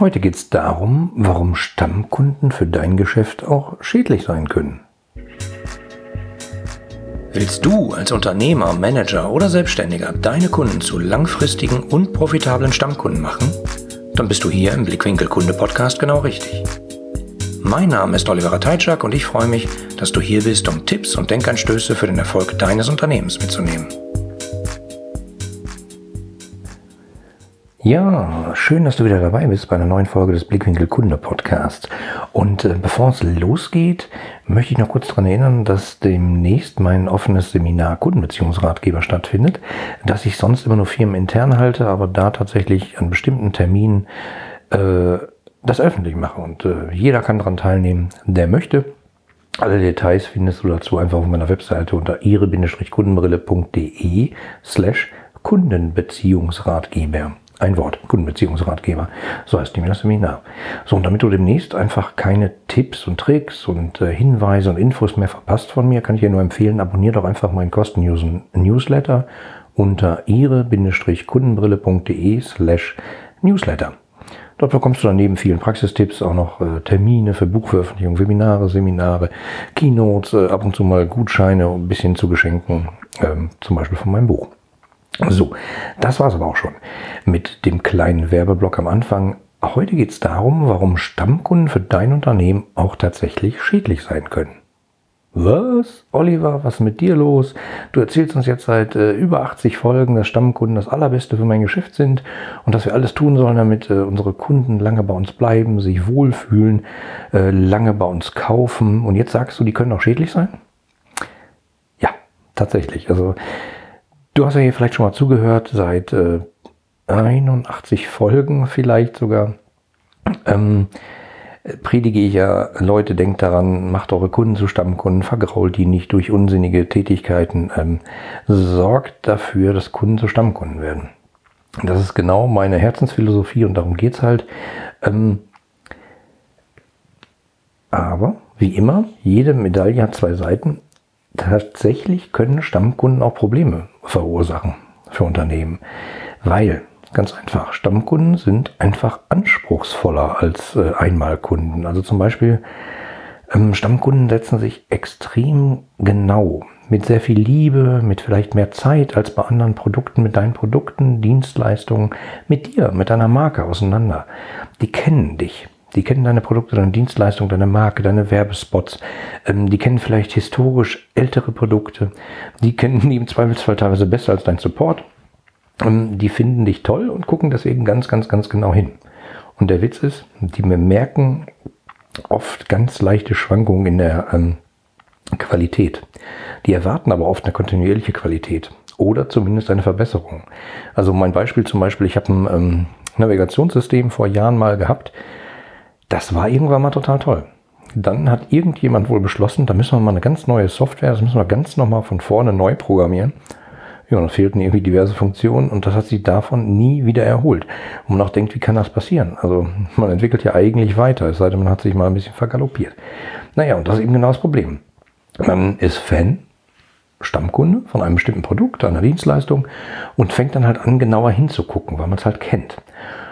Heute geht es darum, warum Stammkunden für dein Geschäft auch schädlich sein können. Willst du als Unternehmer, Manager oder Selbstständiger deine Kunden zu langfristigen und profitablen Stammkunden machen? Dann bist du hier im Blickwinkel Kunde Podcast genau richtig. Mein Name ist Oliver Teitschak und ich freue mich, dass du hier bist, um Tipps und Denkanstöße für den Erfolg deines Unternehmens mitzunehmen. Ja, schön, dass du wieder dabei bist bei einer neuen Folge des Blickwinkel Kunde Podcast. Und äh, bevor es losgeht, möchte ich noch kurz daran erinnern, dass demnächst mein offenes Seminar Kundenbeziehungsratgeber stattfindet, das ich sonst immer nur firmenintern halte, aber da tatsächlich an bestimmten Terminen äh, das öffentlich mache. Und äh, jeder kann daran teilnehmen, der möchte. Alle Details findest du dazu einfach auf meiner Webseite unter ihre-kundenbrille.de slash Kundenbeziehungsratgeber. Ein Wort, Kundenbeziehungsratgeber. So heißt nämlich das Seminar. So, und damit du demnächst einfach keine Tipps und Tricks und äh, Hinweise und Infos mehr verpasst von mir, kann ich dir nur empfehlen, abonniere doch einfach meinen kostenlosen Newsletter unter ihre-kundenbrille.de slash Newsletter. Dort bekommst du dann neben vielen Praxistipps auch noch äh, Termine für Buchveröffentlichungen, Webinare, Seminare, Keynotes, äh, ab und zu mal Gutscheine, ein bisschen zu Geschenken, ähm, zum Beispiel von meinem Buch. So, das war es aber auch schon mit dem kleinen Werbeblock am Anfang. Heute geht es darum, warum Stammkunden für dein Unternehmen auch tatsächlich schädlich sein können. Was? Oliver, was ist mit dir los? Du erzählst uns jetzt seit äh, über 80 Folgen, dass Stammkunden das Allerbeste für mein Geschäft sind und dass wir alles tun sollen, damit äh, unsere Kunden lange bei uns bleiben, sich wohlfühlen, äh, lange bei uns kaufen. Und jetzt sagst du, die können auch schädlich sein? Ja, tatsächlich. Also Du hast ja hier vielleicht schon mal zugehört, seit äh, 81 Folgen vielleicht sogar. Ähm, predige ich ja, Leute, denkt daran, macht eure Kunden zu Stammkunden, vergrault die nicht durch unsinnige Tätigkeiten, ähm, sorgt dafür, dass Kunden zu Stammkunden werden. Das ist genau meine Herzensphilosophie und darum geht es halt. Ähm, aber, wie immer, jede Medaille hat zwei Seiten tatsächlich können Stammkunden auch Probleme verursachen für Unternehmen. Weil, ganz einfach, Stammkunden sind einfach anspruchsvoller als äh, Einmalkunden. Also zum Beispiel, ähm, Stammkunden setzen sich extrem genau, mit sehr viel Liebe, mit vielleicht mehr Zeit als bei anderen Produkten, mit deinen Produkten, Dienstleistungen, mit dir, mit deiner Marke auseinander. Die kennen dich. Die kennen deine Produkte, deine Dienstleistungen, deine Marke, deine Werbespots. Ähm, die kennen vielleicht historisch ältere Produkte. Die kennen die im Zweifelsfall teilweise besser als dein Support. Ähm, die finden dich toll und gucken deswegen ganz, ganz, ganz genau hin. Und der Witz ist, die merken oft ganz leichte Schwankungen in der ähm, Qualität. Die erwarten aber oft eine kontinuierliche Qualität oder zumindest eine Verbesserung. Also mein Beispiel zum Beispiel, ich habe ein ähm, Navigationssystem vor Jahren mal gehabt, das war irgendwann mal total toll. Dann hat irgendjemand wohl beschlossen, da müssen wir mal eine ganz neue Software, das müssen wir ganz nochmal von vorne neu programmieren. Ja, und fehlten irgendwie diverse Funktionen und das hat sich davon nie wieder erholt. Und man auch denkt, wie kann das passieren? Also man entwickelt ja eigentlich weiter, es sei denn, man hat sich mal ein bisschen vergaloppiert. Naja, und das ist eben genau das Problem. Man ist Fan, Stammkunde von einem bestimmten Produkt, einer Dienstleistung und fängt dann halt an, genauer hinzugucken, weil man es halt kennt.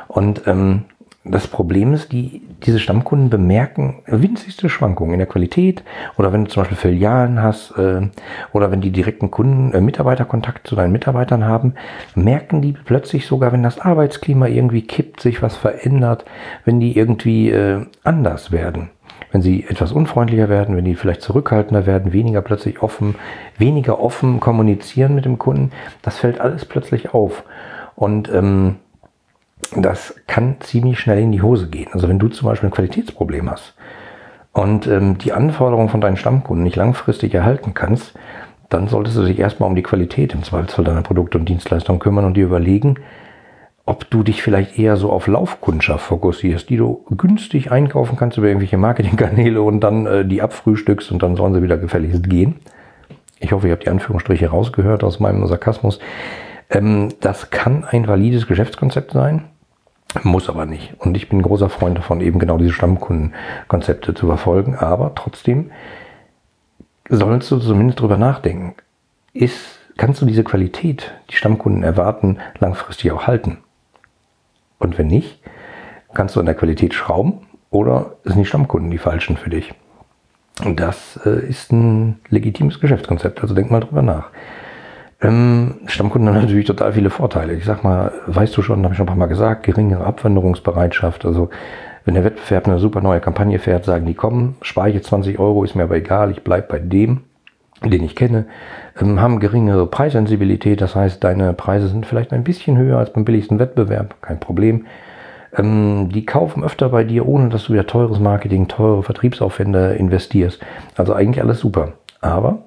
Und ähm, das Problem ist, die, diese Stammkunden bemerken winzigste Schwankungen in der Qualität oder wenn du zum Beispiel Filialen hast äh, oder wenn die direkten Kunden, äh, Mitarbeiterkontakt zu deinen Mitarbeitern haben, merken die plötzlich sogar, wenn das Arbeitsklima irgendwie kippt, sich was verändert, wenn die irgendwie äh, anders werden. Wenn sie etwas unfreundlicher werden, wenn die vielleicht zurückhaltender werden, weniger plötzlich offen, weniger offen kommunizieren mit dem Kunden, das fällt alles plötzlich auf. Und ähm, das kann ziemlich schnell in die Hose gehen. Also wenn du zum Beispiel ein Qualitätsproblem hast und ähm, die Anforderungen von deinen Stammkunden nicht langfristig erhalten kannst, dann solltest du dich erstmal um die Qualität im Zweifelsfall deiner Produkte und Dienstleistungen kümmern und dir überlegen, ob du dich vielleicht eher so auf Laufkundschaft fokussierst, die du günstig einkaufen kannst über irgendwelche Marketingkanäle und dann äh, die abfrühstückst und dann sollen sie wieder gefälligst gehen. Ich hoffe, ihr habt die Anführungsstriche rausgehört aus meinem Sarkasmus. Ähm, das kann ein valides Geschäftskonzept sein, muss aber nicht. Und ich bin großer Freund davon, eben genau diese Stammkundenkonzepte zu verfolgen. Aber trotzdem sollst du zumindest drüber nachdenken. Ist, kannst du diese Qualität, die Stammkunden erwarten, langfristig auch halten? Und wenn nicht, kannst du an der Qualität schrauben oder sind die Stammkunden die falschen für dich? Das äh, ist ein legitimes Geschäftskonzept, also denk mal drüber nach. Ähm, Stammkunden haben natürlich total viele Vorteile. Ich sag mal, weißt du schon, habe ich schon ein paar Mal gesagt, geringere Abwanderungsbereitschaft. Also wenn der Wettbewerb eine super neue Kampagne fährt, sagen die, komm, spare ich jetzt 20 Euro, ist mir aber egal, ich bleibe bei dem, den ich kenne, ähm, haben geringere Preissensibilität. Das heißt, deine Preise sind vielleicht ein bisschen höher als beim billigsten Wettbewerb, kein Problem. Ähm, die kaufen öfter bei dir, ohne dass du wieder teures Marketing, teure Vertriebsaufwände investierst. Also eigentlich alles super. Aber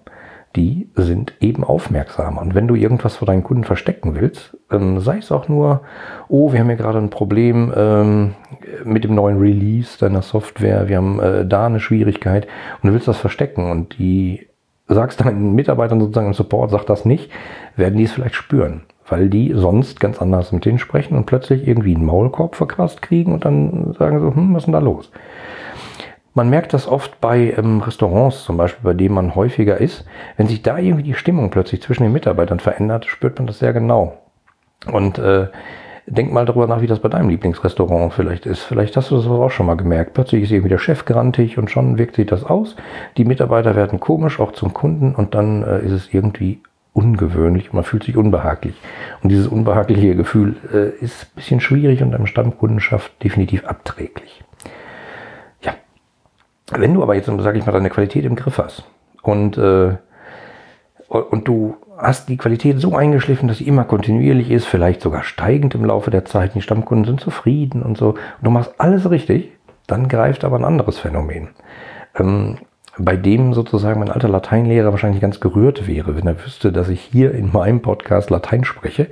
die sind eben aufmerksamer. Und wenn du irgendwas vor deinen Kunden verstecken willst, ähm, sei es auch nur, oh, wir haben hier gerade ein Problem ähm, mit dem neuen Release deiner Software, wir haben äh, da eine Schwierigkeit und du willst das verstecken und die sagst deinen Mitarbeitern sozusagen im Support, sag das nicht, werden die es vielleicht spüren, weil die sonst ganz anders mit denen sprechen und plötzlich irgendwie einen Maulkorb verquast kriegen und dann sagen so, hm, was ist denn da los? Man merkt das oft bei ähm, Restaurants zum Beispiel, bei denen man häufiger ist. Wenn sich da irgendwie die Stimmung plötzlich zwischen den Mitarbeitern verändert, spürt man das sehr genau. Und äh, denk mal darüber nach, wie das bei deinem Lieblingsrestaurant vielleicht ist. Vielleicht hast du das auch schon mal gemerkt. Plötzlich ist irgendwie der Chef grantig und schon wirkt sich das aus. Die Mitarbeiter werden komisch, auch zum Kunden, und dann äh, ist es irgendwie ungewöhnlich man fühlt sich unbehaglich. Und dieses unbehagliche Gefühl äh, ist ein bisschen schwierig und einem Stammkundenschaft definitiv abträglich. Wenn du aber jetzt, sage ich mal, deine Qualität im Griff hast und, äh, und du hast die Qualität so eingeschliffen, dass sie immer kontinuierlich ist, vielleicht sogar steigend im Laufe der Zeit, die Stammkunden sind zufrieden und so, und du machst alles richtig, dann greift aber ein anderes Phänomen. Ähm, bei dem sozusagen mein alter Lateinlehrer wahrscheinlich ganz gerührt wäre, wenn er wüsste, dass ich hier in meinem Podcast Latein spreche.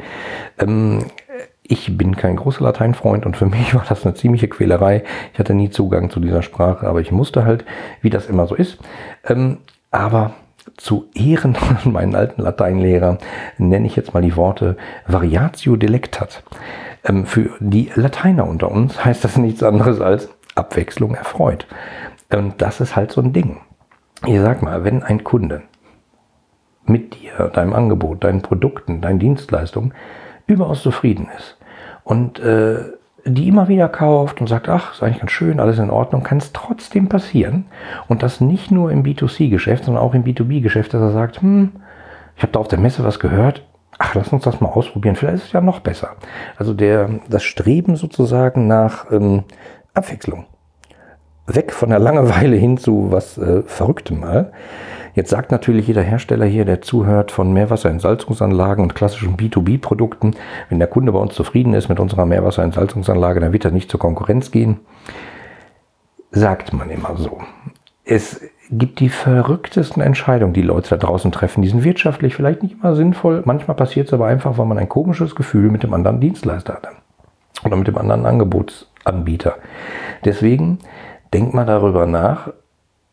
Ähm, ich bin kein großer Lateinfreund und für mich war das eine ziemliche Quälerei. Ich hatte nie Zugang zu dieser Sprache, aber ich musste halt, wie das immer so ist. Ähm, aber zu Ehren von meinen alten Lateinlehrer nenne ich jetzt mal die Worte Variatio delectat. Ähm, für die Lateiner unter uns heißt das nichts anderes als Abwechslung erfreut. Und das ist halt so ein Ding. Ich sag mal, wenn ein Kunde mit dir, deinem Angebot, deinen Produkten, deinen Dienstleistungen überaus zufrieden ist, und äh, die immer wieder kauft und sagt, ach, ist eigentlich ganz schön, alles in Ordnung, kann es trotzdem passieren. Und das nicht nur im B2C-Geschäft, sondern auch im B2B-Geschäft, dass er sagt, hm, ich habe da auf der Messe was gehört, ach, lass uns das mal ausprobieren, vielleicht ist es ja noch besser. Also der, das Streben sozusagen nach ähm, Abwechslung. Weg von der Langeweile hin zu was äh, Verrücktem mal. Jetzt sagt natürlich jeder Hersteller hier, der zuhört von Meerwasserentsalzungsanlagen und klassischen B2B-Produkten, wenn der Kunde bei uns zufrieden ist mit unserer Meerwasserentsalzungsanlage, dann wird er nicht zur Konkurrenz gehen. Sagt man immer so. Es gibt die verrücktesten Entscheidungen, die Leute da draußen treffen. Die sind wirtschaftlich vielleicht nicht immer sinnvoll. Manchmal passiert es aber einfach, weil man ein komisches Gefühl mit dem anderen Dienstleister hat. Oder mit dem anderen Angebotsanbieter. Deswegen denk mal darüber nach,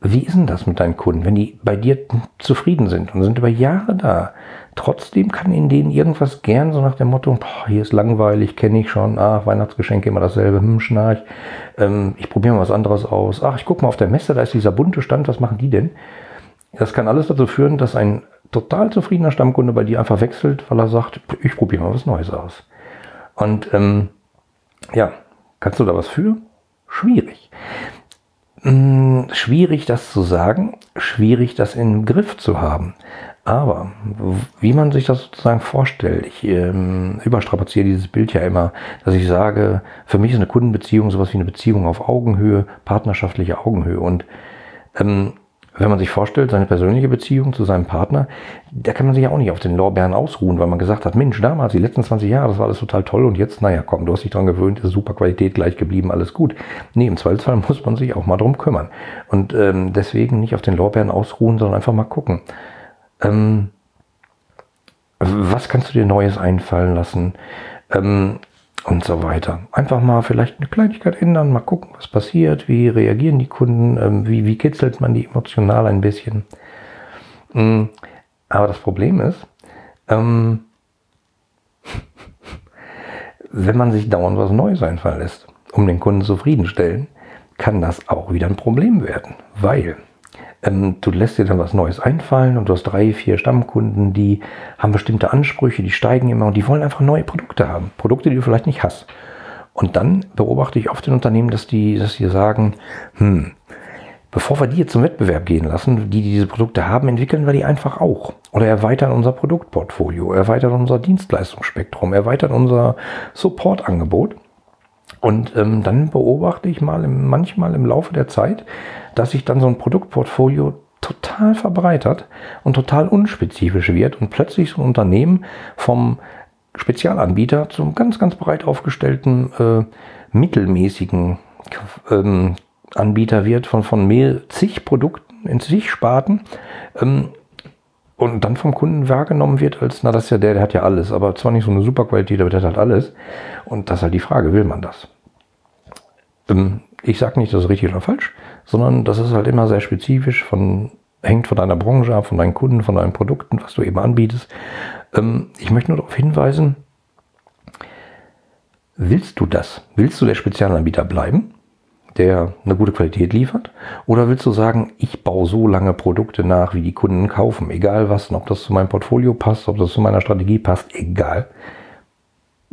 wie ist denn das mit deinen Kunden, wenn die bei dir zufrieden sind und sind über Jahre da? Trotzdem kann in denen irgendwas gern so nach dem Motto, boah, hier ist langweilig, kenne ich schon, ach, Weihnachtsgeschenke immer dasselbe, hm, schnarch, ähm, ich probiere mal was anderes aus, ach, ich gucke mal auf der Messe, da ist dieser bunte Stand, was machen die denn? Das kann alles dazu führen, dass ein total zufriedener Stammkunde bei dir einfach wechselt, weil er sagt, ich probiere mal was Neues aus. Und ähm, ja, kannst du da was für? Schwierig. Hm, schwierig das zu sagen, schwierig das im Griff zu haben. Aber wie man sich das sozusagen vorstellt, ich ähm, überstrapaziere dieses Bild ja immer, dass ich sage, für mich ist eine Kundenbeziehung sowas wie eine Beziehung auf Augenhöhe, partnerschaftliche Augenhöhe. Und ähm, wenn man sich vorstellt, seine persönliche Beziehung zu seinem Partner, da kann man sich ja auch nicht auf den Lorbeeren ausruhen, weil man gesagt hat, Mensch, damals, die letzten 20 Jahre, das war alles total toll und jetzt, naja, komm, du hast dich dran gewöhnt, ist super Qualität gleich geblieben, alles gut. Nee, im Zweifelsfall muss man sich auch mal drum kümmern. Und ähm, deswegen nicht auf den Lorbeeren ausruhen, sondern einfach mal gucken. Ähm, was kannst du dir Neues einfallen lassen? Ähm, und so weiter. Einfach mal vielleicht eine Kleinigkeit ändern, mal gucken, was passiert, wie reagieren die Kunden, ähm, wie, wie kitzelt man die emotional ein bisschen. Mm, aber das Problem ist, ähm, wenn man sich dauernd was Neues einfallen lässt, um den Kunden zufriedenstellen, kann das auch wieder ein Problem werden, weil ähm, du lässt dir dann was Neues einfallen und du hast drei, vier Stammkunden, die haben bestimmte Ansprüche, die steigen immer und die wollen einfach neue Produkte haben. Produkte, die du vielleicht nicht hast. Und dann beobachte ich oft in Unternehmen, dass die, dass die sagen, hm, bevor wir die jetzt zum Wettbewerb gehen lassen, die, die diese Produkte haben, entwickeln wir die einfach auch. Oder erweitern unser Produktportfolio, erweitern unser Dienstleistungsspektrum, erweitern unser Supportangebot. Und ähm, dann beobachte ich mal im, manchmal im Laufe der Zeit, dass sich dann so ein Produktportfolio total verbreitert und total unspezifisch wird und plötzlich so ein Unternehmen vom Spezialanbieter zum ganz, ganz breit aufgestellten äh, mittelmäßigen ähm, Anbieter wird von, von mehr, zig Produkten in zig Sparten ähm, und dann vom Kunden wahrgenommen wird als, na das ist ja der, der hat ja alles, aber zwar nicht so eine super Qualität, aber der hat alles. Und das ist halt die Frage, will man das? Ähm, ich sage nicht, das ist richtig oder falsch, sondern das ist halt immer sehr spezifisch von, hängt von deiner Branche ab, von deinen Kunden, von deinen Produkten, was du eben anbietest. Ähm, ich möchte nur darauf hinweisen, willst du das? Willst du der Spezialanbieter bleiben? der eine gute Qualität liefert? Oder willst du sagen, ich baue so lange Produkte nach, wie die Kunden kaufen, egal was, ob das zu meinem Portfolio passt, ob das zu meiner Strategie passt, egal.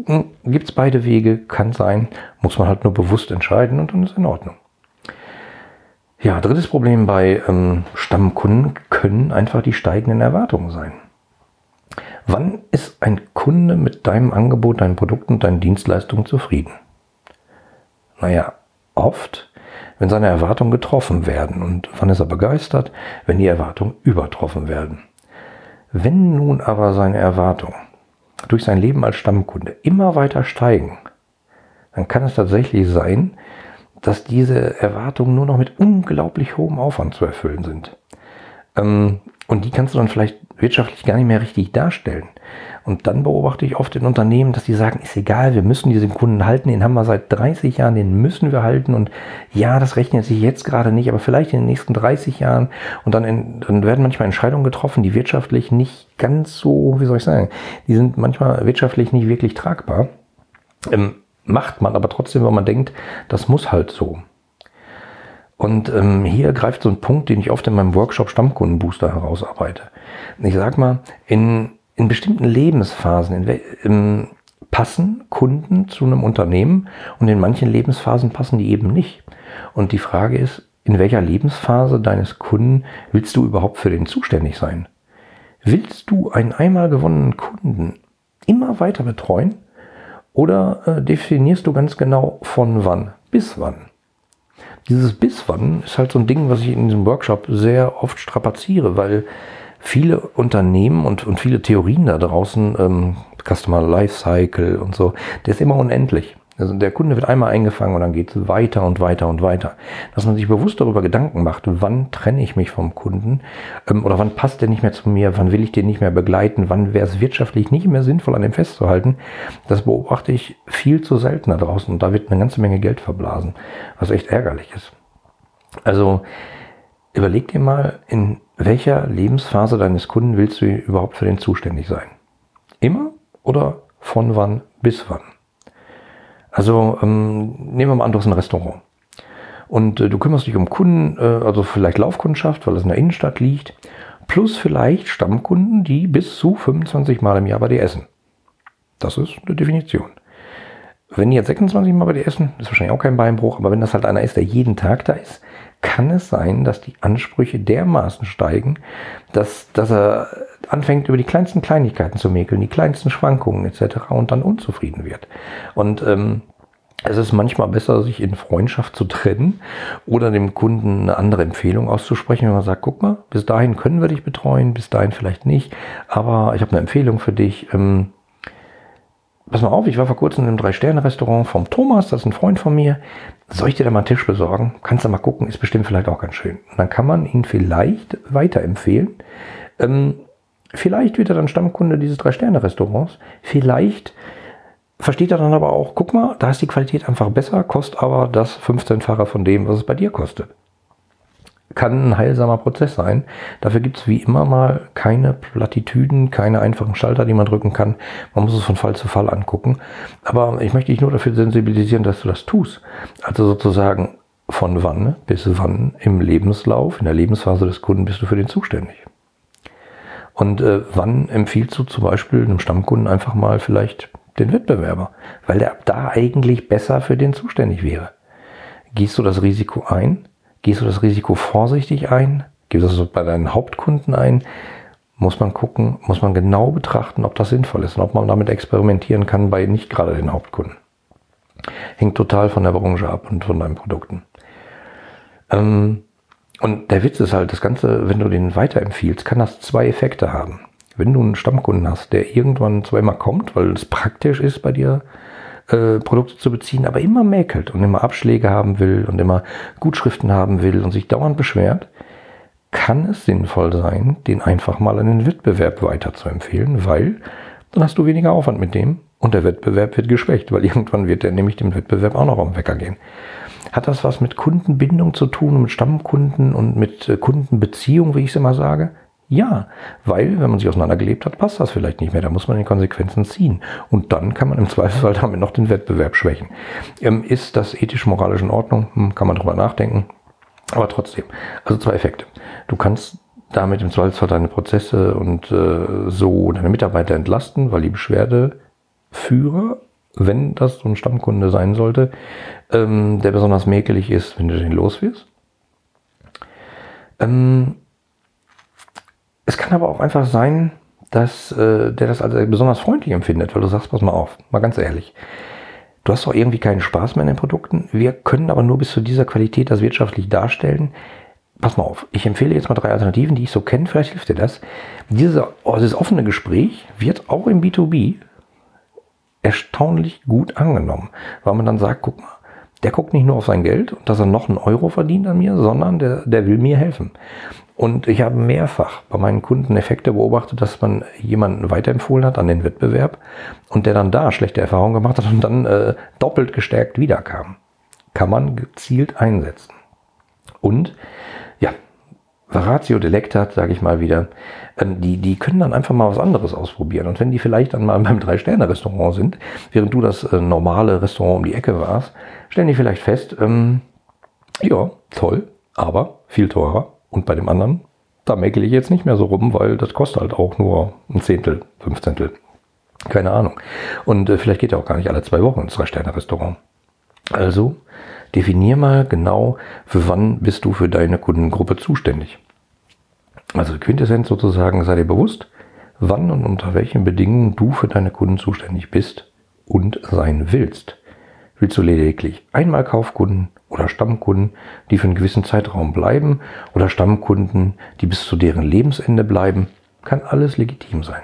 Hm, Gibt es beide Wege, kann sein, muss man halt nur bewusst entscheiden und dann ist in Ordnung. Ja, drittes Problem bei ähm, Stammkunden können einfach die steigenden Erwartungen sein. Wann ist ein Kunde mit deinem Angebot, deinen Produkten, deinen Dienstleistungen zufrieden? Naja, oft, wenn seine Erwartungen getroffen werden. Und wann ist er begeistert? Wenn die Erwartungen übertroffen werden. Wenn nun aber seine Erwartungen durch sein Leben als Stammkunde immer weiter steigen, dann kann es tatsächlich sein, dass diese Erwartungen nur noch mit unglaublich hohem Aufwand zu erfüllen sind. Ähm, und die kannst du dann vielleicht wirtschaftlich gar nicht mehr richtig darstellen. Und dann beobachte ich oft in Unternehmen, dass die sagen, ist egal, wir müssen diesen Kunden halten, den haben wir seit 30 Jahren, den müssen wir halten. Und ja, das rechnet sich jetzt gerade nicht, aber vielleicht in den nächsten 30 Jahren. Und dann, in, dann werden manchmal Entscheidungen getroffen, die wirtschaftlich nicht ganz so, wie soll ich sagen, die sind manchmal wirtschaftlich nicht wirklich tragbar. Ähm, macht man aber trotzdem, wenn man denkt, das muss halt so. Und ähm, hier greift so ein Punkt, den ich oft in meinem Workshop Stammkundenbooster herausarbeite. Ich sag mal, in, in bestimmten Lebensphasen in, in, passen Kunden zu einem Unternehmen und in manchen Lebensphasen passen die eben nicht. Und die Frage ist, in welcher Lebensphase deines Kunden willst du überhaupt für den zuständig sein? Willst du einen einmal gewonnenen Kunden immer weiter betreuen oder äh, definierst du ganz genau von wann bis wann? Dieses bis wann ist halt so ein Ding, was ich in diesem Workshop sehr oft strapaziere, weil viele Unternehmen und, und viele Theorien da draußen, ähm, Customer Lifecycle und so, der ist immer unendlich. Also der Kunde wird einmal eingefangen und dann geht es weiter und weiter und weiter. Dass man sich bewusst darüber Gedanken macht, wann trenne ich mich vom Kunden ähm, oder wann passt der nicht mehr zu mir, wann will ich den nicht mehr begleiten, wann wäre es wirtschaftlich nicht mehr sinnvoll, an dem festzuhalten, das beobachte ich viel zu selten da draußen und da wird eine ganze Menge Geld verblasen, was echt ärgerlich ist. Also überleg dir mal, in welcher Lebensphase deines Kunden willst du überhaupt für den zuständig sein? Immer oder von wann bis wann? Also ähm, nehmen wir mal an, du hast ein Restaurant. Und äh, du kümmerst dich um Kunden, äh, also vielleicht Laufkundschaft, weil es in der Innenstadt liegt, plus vielleicht Stammkunden, die bis zu 25 Mal im Jahr bei dir essen. Das ist eine Definition. Wenn die jetzt 26 Mal bei dir essen, ist wahrscheinlich auch kein Beinbruch, aber wenn das halt einer ist, der jeden Tag da ist, kann es sein, dass die Ansprüche dermaßen steigen, dass, dass er anfängt, über die kleinsten Kleinigkeiten zu mäkeln, die kleinsten Schwankungen etc. und dann unzufrieden wird. Und ähm, es ist manchmal besser, sich in Freundschaft zu trennen oder dem Kunden eine andere Empfehlung auszusprechen, wenn man sagt, guck mal, bis dahin können wir dich betreuen, bis dahin vielleicht nicht, aber ich habe eine Empfehlung für dich. Ähm, pass mal auf, ich war vor kurzem in einem Drei-Sterne-Restaurant vom Thomas, das ist ein Freund von mir. Soll ich dir da mal einen Tisch besorgen? Kannst du mal gucken, ist bestimmt vielleicht auch ganz schön. Und dann kann man ihn vielleicht weiterempfehlen. Ähm, vielleicht wird er dann Stammkunde dieses Drei-Sterne-Restaurants. Vielleicht versteht er dann aber auch, guck mal, da ist die Qualität einfach besser, kostet aber das 15-fache von dem, was es bei dir kostet kann ein heilsamer Prozess sein. Dafür gibt es wie immer mal keine Plattitüden, keine einfachen Schalter, die man drücken kann. Man muss es von Fall zu Fall angucken. Aber ich möchte dich nur dafür sensibilisieren, dass du das tust. Also sozusagen von wann bis wann im Lebenslauf, in der Lebensphase des Kunden bist du für den zuständig. Und äh, wann empfiehlst du zum Beispiel einem Stammkunden einfach mal vielleicht den Wettbewerber, weil der ab da eigentlich besser für den zuständig wäre. Gehst du das Risiko ein? Gehst du das Risiko vorsichtig ein? Gehst du das bei deinen Hauptkunden ein? Muss man gucken, muss man genau betrachten, ob das sinnvoll ist und ob man damit experimentieren kann bei nicht gerade den Hauptkunden. Hängt total von der Branche ab und von deinen Produkten. Ähm, und der Witz ist halt, das Ganze, wenn du den weiterempfiehlst, kann das zwei Effekte haben. Wenn du einen Stammkunden hast, der irgendwann zweimal kommt, weil es praktisch ist bei dir, äh, Produkte zu beziehen, aber immer mäkelt und immer Abschläge haben will und immer Gutschriften haben will und sich dauernd beschwert, kann es sinnvoll sein, den einfach mal an den Wettbewerb weiter zu empfehlen, weil dann hast du weniger Aufwand mit dem und der Wettbewerb wird geschwächt, weil irgendwann wird der nämlich dem Wettbewerb auch noch am Wecker gehen. Hat das was mit Kundenbindung zu tun, mit Stammkunden und mit äh, Kundenbeziehung, wie ich es immer sage? Ja, weil wenn man sich auseinandergelebt hat, passt das vielleicht nicht mehr. Da muss man die Konsequenzen ziehen. Und dann kann man im Zweifelsfall damit noch den Wettbewerb schwächen. Ähm, ist das ethisch-moralisch in Ordnung? Hm, kann man drüber nachdenken. Aber trotzdem, also zwei Effekte. Du kannst damit im Zweifelsfall deine Prozesse und äh, so deine Mitarbeiter entlasten, weil die Beschwerdeführer, wenn das so ein Stammkunde sein sollte, ähm, der besonders mäkelig ist, wenn du den los wirst. Ähm, es kann aber auch einfach sein, dass äh, der das als besonders freundlich empfindet, weil du sagst, pass mal auf, mal ganz ehrlich. Du hast doch irgendwie keinen Spaß mehr in den Produkten. Wir können aber nur bis zu dieser Qualität das wirtschaftlich darstellen. Pass mal auf, ich empfehle jetzt mal drei Alternativen, die ich so kenne, vielleicht hilft dir das. Diese, oh, dieses offene Gespräch wird auch im B2B erstaunlich gut angenommen, weil man dann sagt, guck mal, der guckt nicht nur auf sein Geld und dass er noch einen Euro verdient an mir, sondern der, der will mir helfen. Und ich habe mehrfach bei meinen Kunden Effekte beobachtet, dass man jemanden weiterempfohlen hat an den Wettbewerb und der dann da schlechte Erfahrungen gemacht hat und dann äh, doppelt gestärkt wiederkam. Kann man gezielt einsetzen. Und ja, Varatio Delectat, sage ich mal wieder, ähm, die, die können dann einfach mal was anderes ausprobieren. Und wenn die vielleicht dann mal beim Drei-Sterne-Restaurant sind, während du das äh, normale Restaurant um die Ecke warst, stellen die vielleicht fest, ähm, ja, toll, aber viel teurer. Und bei dem anderen, da mäkel ich jetzt nicht mehr so rum, weil das kostet halt auch nur ein Zehntel, Fünfzehntel. Keine Ahnung. Und äh, vielleicht geht ja auch gar nicht alle zwei Wochen ins Drei-Sterne-Restaurant. Also definier mal genau, für wann bist du für deine Kundengruppe zuständig. Also Quintessenz sozusagen, sei dir bewusst, wann und unter welchen Bedingungen du für deine Kunden zuständig bist und sein willst. Willst du lediglich einmal Kaufkunden oder Stammkunden, die für einen gewissen Zeitraum bleiben oder Stammkunden, die bis zu deren Lebensende bleiben? Kann alles legitim sein.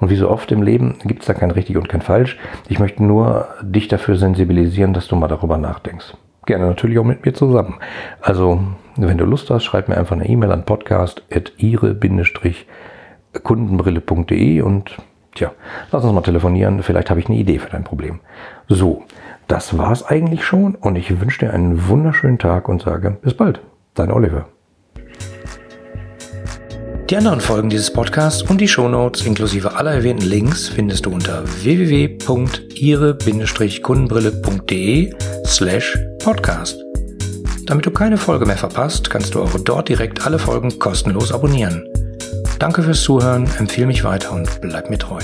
Und wie so oft im Leben gibt es da kein richtig und kein falsch. Ich möchte nur dich dafür sensibilisieren, dass du mal darüber nachdenkst. Gerne natürlich auch mit mir zusammen. Also, wenn du Lust hast, schreib mir einfach eine E-Mail an podcast.ire-kundenbrille.de und tja, lass uns mal telefonieren. Vielleicht habe ich eine Idee für dein Problem. So, das war's eigentlich schon und ich wünsche dir einen wunderschönen Tag und sage bis bald. Dein Oliver. Die anderen Folgen dieses Podcasts und die Shownotes inklusive aller erwähnten Links findest du unter www.ire-kundenbrille.de slash podcast. Damit du keine Folge mehr verpasst, kannst du auch dort direkt alle Folgen kostenlos abonnieren. Danke fürs Zuhören, empfehle mich weiter und bleib mir treu.